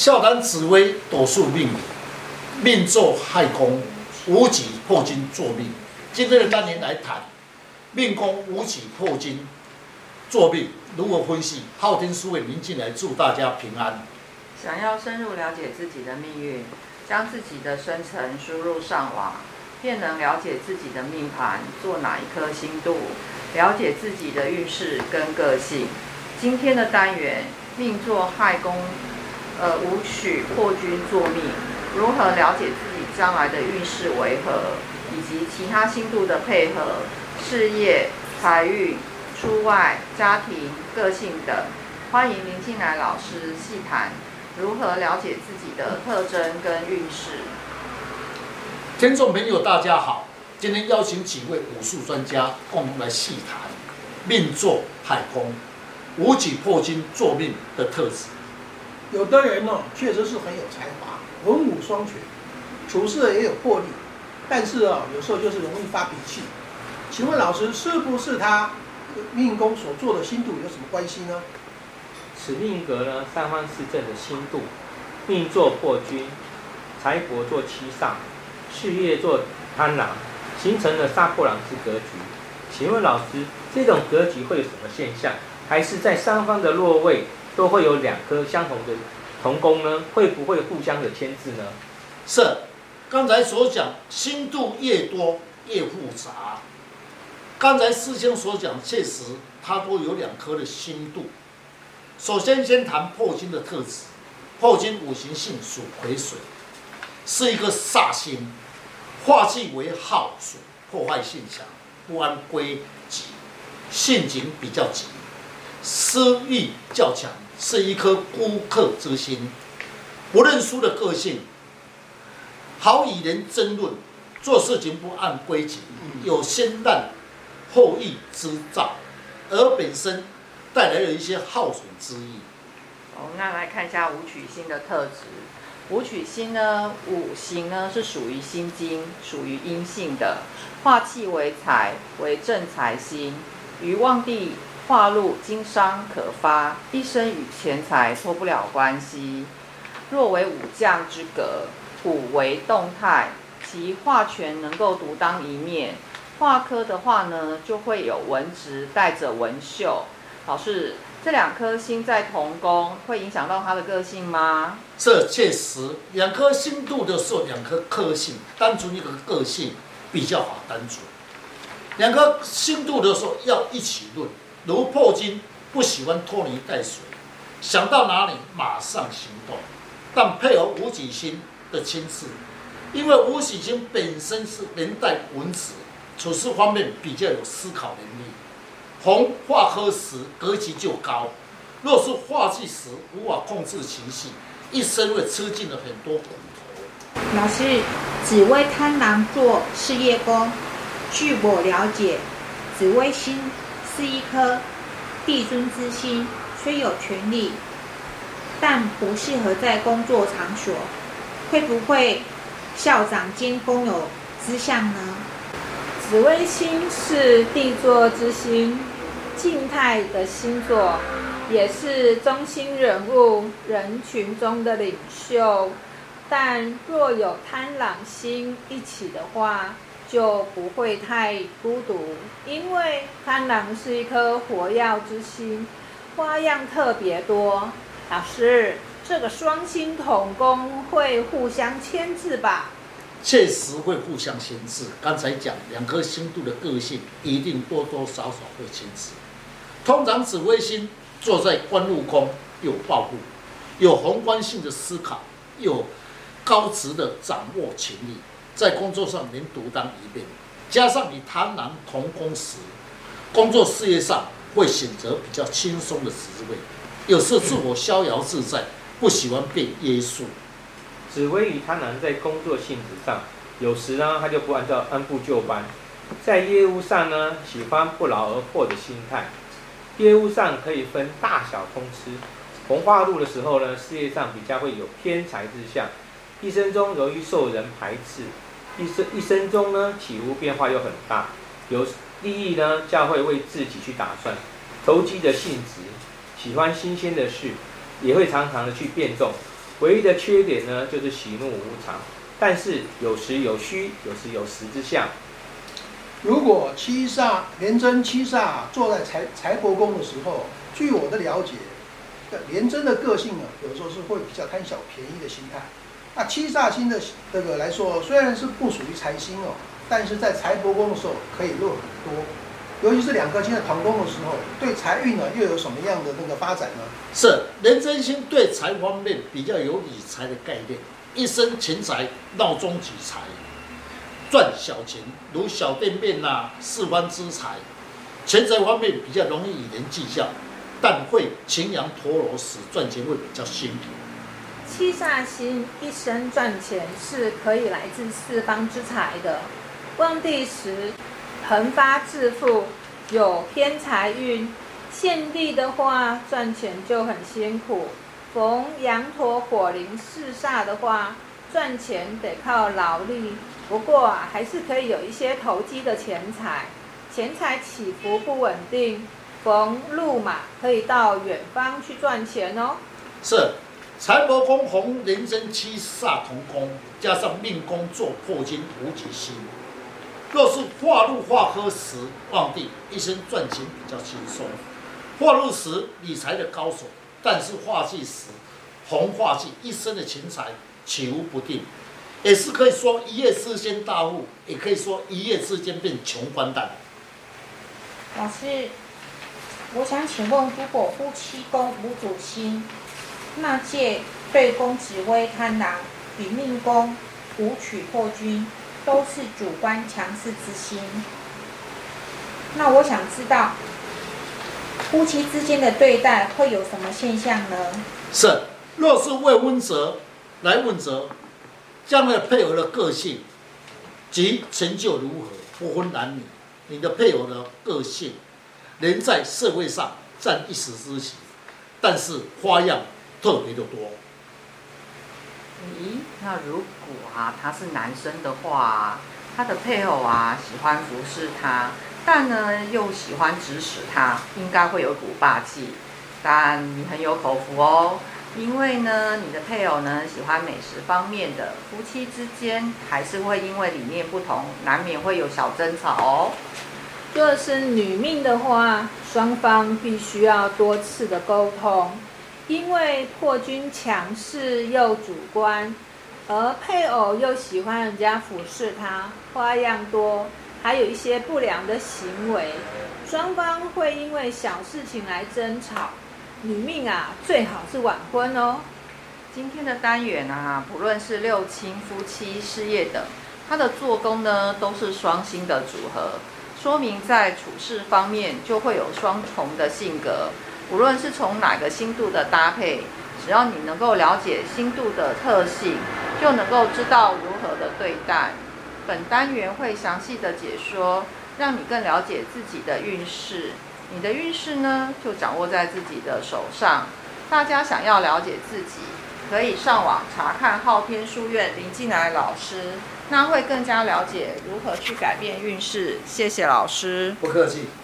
笑谈紫微斗数命，命坐亥宫，无己破金作命。今天的单元来谈命宫无己破金作命如何分析？昊天书院林进来祝大家平安。想要深入了解自己的命运，将自己的生辰输入上网，便能了解自己的命盘做哪一颗星度，了解自己的运势跟个性。今天的单元命坐亥宫。呃，武曲破军坐命，如何了解自己将来的运势为何，以及其他星度的配合，事业、财运、出外、家庭、个性等，欢迎您进来老师细谈如何了解自己的特征跟运势。听众朋友，大家好，今天邀请几位武术专家共同来细谈命座海空，武曲破军坐命的特质。有的人呢，确实是很有才华，文武双全，处事也有魄力，但是啊，有时候就是容易发脾气。请问老师，是不是他命宫所做的星度有什么关系呢？此命格呢，三方四正的星度，命坐破军，财帛坐七煞，事业坐贪狼，形成了杀破狼之格局。请问老师，这种格局会有什么现象？还是在三方的落位？都会有两颗相同的同宫呢，会不会互相的牵制呢？是，刚才所讲，星度越多越复杂。刚才师兄所讲，确实它都有两颗的星度。首先，先谈破军的特质。破军五行性属癸水，是一个煞星，化气为耗水，破坏性强，不安归己，性情比较急。私欲较强，是一颗孤客之心，不认输的个性，好与人争论，做事情不按规矩，有先难后易之兆，而本身带来了一些耗损之意。哦，那来看一下武曲星的特质。武曲星呢，五行呢是属于心经，属于阴性的，化气为财，为正财星，于旺地。化禄经商可发，一生与钱财脱不了关系。若为武将之格，土为动态，其化权能够独当一面。化科的话呢，就会有文职带着文秀。老师，这两颗星在同宫，会影响到他的个性吗？这确实，两颗星度的时候，两颗个性，单纯一个个性比较好单纯。两颗星度的时候要一起论。如破金不喜欢拖泥带水，想到哪里马上行动，但配合武曲星的亲自，因为武曲星本身是连带文职，处事方面比较有思考能力。红化科时格局就高，若是化气时无法控制情绪，一生会吃尽了很多苦头。老师，紫微贪狼做事业宫，据我了解，紫微星。是一颗帝尊之星，虽有权力，但不适合在工作场所。会不会校长兼公有之相呢？紫微星是帝座之星，静态的星座，也是中心人物，人群中的领袖。但若有贪狼星一起的话，就不会太孤独，因为贪狼是一颗火药之星，花样特别多。老师，这个双星同宫会互相牵制吧？确实会互相牵制。刚才讲两颗星度的个性，一定多多少少会牵制。通常紫微星坐在官禄宫，有抱负，有宏观性的思考，有高职的掌握权力。在工作上能独当一面，加上与贪狼同工时，工作事业上会选择比较轻松的职位，有时自我逍遥自在，不喜欢被约束。紫微与贪狼在工作性质上，有时呢他就不按照按部就班，在业务上呢喜欢不劳而获的心态，业务上可以分大小通吃。红化禄的时候呢，事业上比较会有偏财之相，一生中容易受人排斥。一生一生中呢，起伏变化又很大，有利益呢，较会为自己去打算，投机的性质，喜欢新鲜的事，也会常常的去变动，唯一的缺点呢，就是喜怒无常，但是有时有虚，有时有实之相。如果七煞廉贞七煞坐在财财帛宫的时候，据我的了解，廉贞的个性呢，有时候是会比较贪小便宜的心态。那七煞星的这个来说，虽然是不属于财星哦，但是在财帛宫的时候可以落很多。尤其是两颗星在同宫的时候，对财运呢又有什么样的那个发展呢？是廉贞星对财方面比较有理财的概念，一生钱财闹中取财。赚小钱，如小店面呐，四方之财，钱财方面比较容易与人计较，但会擎羊陀螺时赚钱会比较辛苦。七煞星一生赚钱是可以来自四方之财的，旺地时横发致富，有偏财运；陷地的话赚钱就很辛苦。逢羊驼火灵四煞的话，赚钱得靠劳力。不过啊，还是可以有一些投机的钱财，钱财起伏不稳定。逢路马可以到远方去赚钱哦。是，财帛宫红人生七煞同宫，加上命宫做破金无极星。若是化禄化科时旺地，一生赚钱比较轻松。化禄时理财的高手，但是化忌时红化忌，一生的钱财起伏不定。也是可以说一夜之间大富，也可以说一夜之间变穷光蛋。老师，我想请问，如果夫妻宫无主星，那借对公紫微贪狼与命宫武曲破军都是主观强势之心，那我想知道夫妻之间的对待会有什么现象呢？是，若是未婚者来问责。将来配偶的个性及成就如何，不分男女。你的配偶的个性，能在社会上占一时之喜，但是花样特别的多。咦，那如果啊他是男生的话，他的配偶啊喜欢服侍他，但呢又喜欢指使他，应该会有股霸气。但你很有口福哦。因为呢，你的配偶呢喜欢美食方面的，夫妻之间还是会因为理念不同，难免会有小争吵哦。若是女命的话，双方必须要多次的沟通，因为破军强势又主观，而配偶又喜欢人家俯视他，花样多，还有一些不良的行为，双方会因为小事情来争吵。女命啊，最好是晚婚哦。今天的单元啊，不论是六亲、夫妻、事业等，它的做工呢都是双星的组合，说明在处事方面就会有双重的性格。无论是从哪个星度的搭配，只要你能够了解星度的特性，就能够知道如何的对待。本单元会详细的解说，让你更了解自己的运势。你的运势呢，就掌握在自己的手上。大家想要了解自己，可以上网查看昊天书院林进来老师，那会更加了解如何去改变运势。谢谢老师，不客气。